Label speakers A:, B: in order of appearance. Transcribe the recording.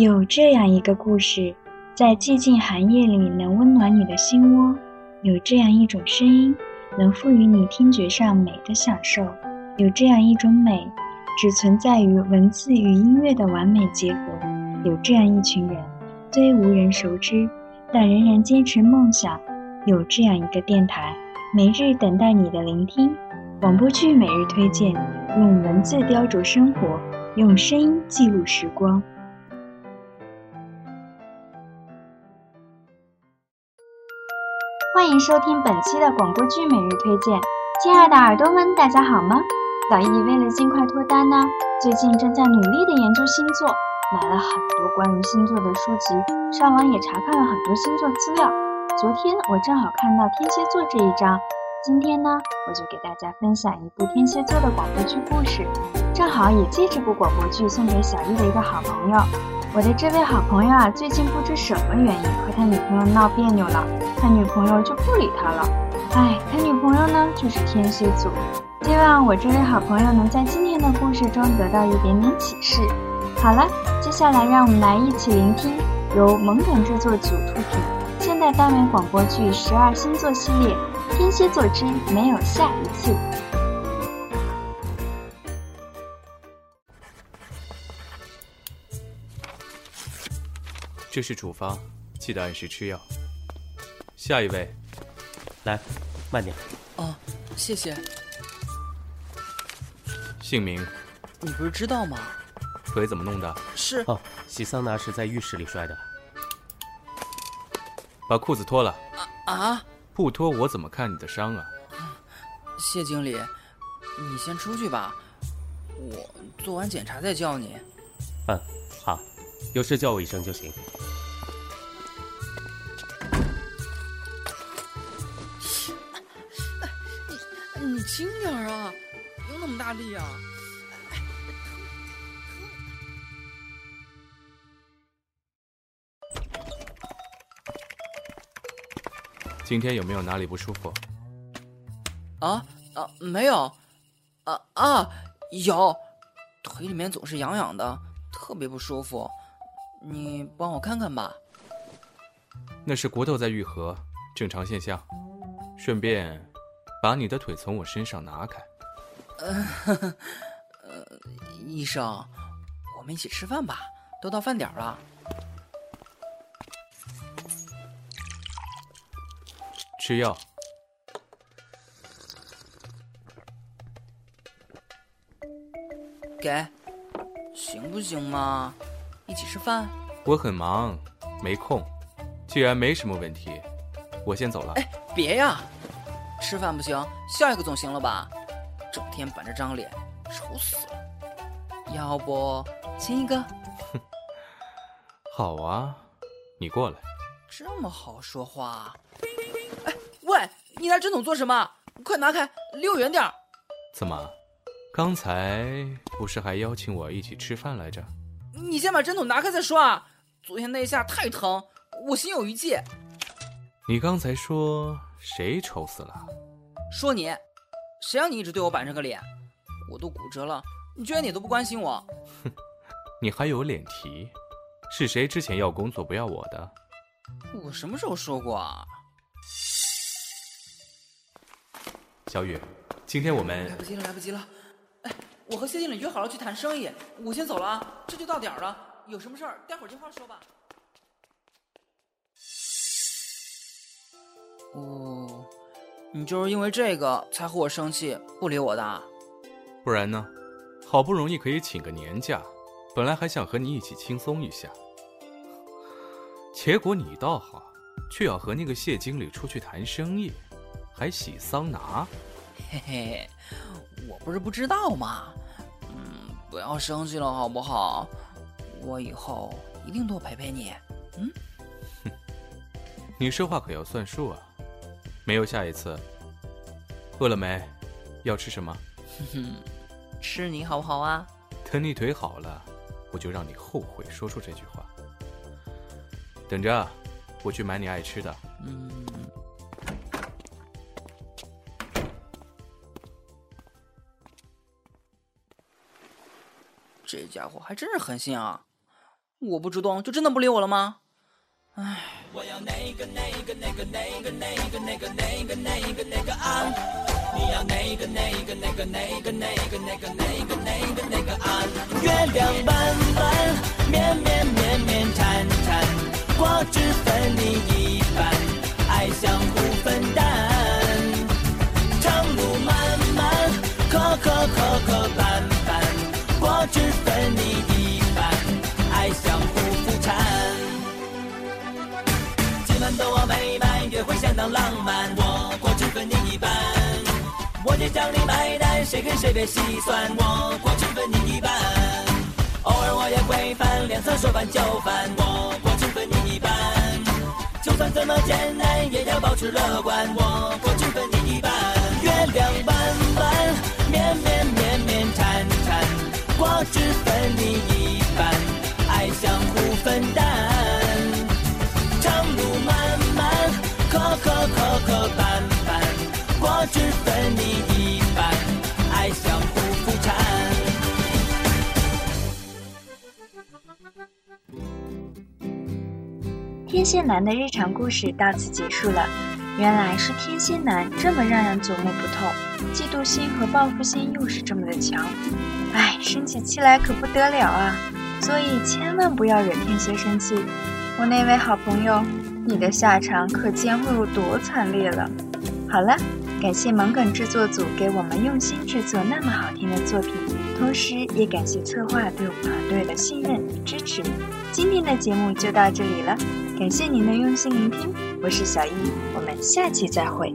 A: 有这样一个故事，在寂静寒夜里能温暖你的心窝；有这样一种声音，能赋予你听觉上美的享受；有这样一种美，只存在于文字与音乐的完美结合；有这样一群人，虽无人熟知，但仍然坚持梦想；有这样一个电台，每日等待你的聆听。广播剧每日推荐，用文字雕琢生活，用声音记录时光。欢迎收听本期的广播剧每日推荐，亲爱的耳朵们，大家好吗？小易为了尽快脱单呢，最近正在努力的研究星座，买了很多关于星座的书籍，上网也查看了很多星座资料。昨天我正好看到天蝎座这一章。今天呢，我就给大家分享一部天蝎座的广播剧故事，正好也借这部广播剧送给小易的一个好朋友。我的这位好朋友啊，最近不知什么原因和他女朋友闹别扭了，他女朋友就不理他了。哎，他女朋友呢就是天蝎座。希望我这位好朋友能在今天的故事中得到一点点启示。好了，接下来让我们来一起聆听由萌梗制作组出品现代单元广播剧《十二星座系列》。天蝎座之没有下一次。
B: 这是处方，记得按时吃药。下一位，
C: 来，慢点。
D: 哦，谢谢。
B: 姓名？
D: 你不是知道吗？
B: 腿怎么弄的？
D: 是
C: 哦，洗桑拿时在浴室里摔的。
B: 把裤子脱了。
D: 啊啊！
B: 不脱我怎么看你的伤啊？
D: 谢经理，你先出去吧，我做完检查再叫你。
C: 嗯，好，有事叫我一声就行。
D: 轻点啊，不用那么大力啊。
B: 今天有没有哪里不舒服？
D: 啊啊，没有，啊啊，有，腿里面总是痒痒的，特别不舒服。你帮我看看吧。
B: 那是骨头在愈合，正常现象。顺便，把你的腿从我身上拿开。
D: 呃，医生，我们一起吃饭吧，都到饭点了。
B: 吃药，
D: 给，行不行嘛？一起吃饭。
B: 我很忙，没空。既然没什么问题，我先走了。
D: 哎，别呀，吃饭不行，笑一个总行了吧？整天板着张脸，丑死了。要不亲一个？
B: 哼好啊，你过来。
D: 这么好说话。哎喂，你拿针筒做什么？快拿开，离我远点儿！
B: 怎么，刚才不是还邀请我一起吃饭来着？
D: 你先把针筒拿开再说啊！昨天那一下太疼，我心有余悸。
B: 你刚才说谁丑死了？
D: 说你，谁让你一直对我板着个脸？我都骨折了，你居然你都不关心我？
B: 哼，你还有脸提？是谁之前要工作不要我的？
D: 我什么时候说过啊？
B: 小雨，今天我们
D: 来不及了，来不及了！哎，我和谢经理约好了去谈生意，我先走了啊，这就到点儿了，有什么事儿待会儿电话说吧。哦，你就是因为这个才和我生气不理我的？
B: 不然呢？好不容易可以请个年假，本来还想和你一起轻松一下，结果你倒好，却要和那个谢经理出去谈生意。还洗桑拿，
D: 嘿嘿，我不是不知道吗？嗯，不要生气了好不好？我以后一定多陪陪你。嗯，
B: 哼，你说话可要算数啊！没有下一次。饿了没？要吃什么？
D: 哼哼，吃你好不好啊？
B: 等你腿好了，我就让你后悔说出这句话。等着，我去买你爱吃的。嗯。
D: 这家伙还真是狠心啊！我不主动就真的不理我了吗？
E: 我要那个那个那个那个那个那个那个那个那个啊！你要那个那个那个那个那个那个那个那个那个啊！月亮弯弯，绵绵绵绵缠缠，果汁分你谁跟谁别细算，我果汁分你一半。偶尔我也会翻脸色说翻就翻，我果汁分你一半。就算怎么艰难，也要保持乐观，我果汁分你一半。月亮弯弯，绵绵绵绵缠缠，果汁分你一半，爱相互分担。长路漫漫，磕磕磕磕绊绊，果汁分你
A: 天蝎男的日常故事到此结束了。原来是天蝎男这么让人琢磨不透，嫉妒心和报复心又是这么的强，唉，生起气来可不得了啊！所以千万不要惹天蝎生气。我那位好朋友，你的下场可见会有多惨烈了。好了，感谢萌梗制作组给我们用心制作那么好听的作品，同时也感谢策划对我们团队的信任与支持。今天的节目就到这里了，感谢您的用心聆听，我是小易，我们下期再会。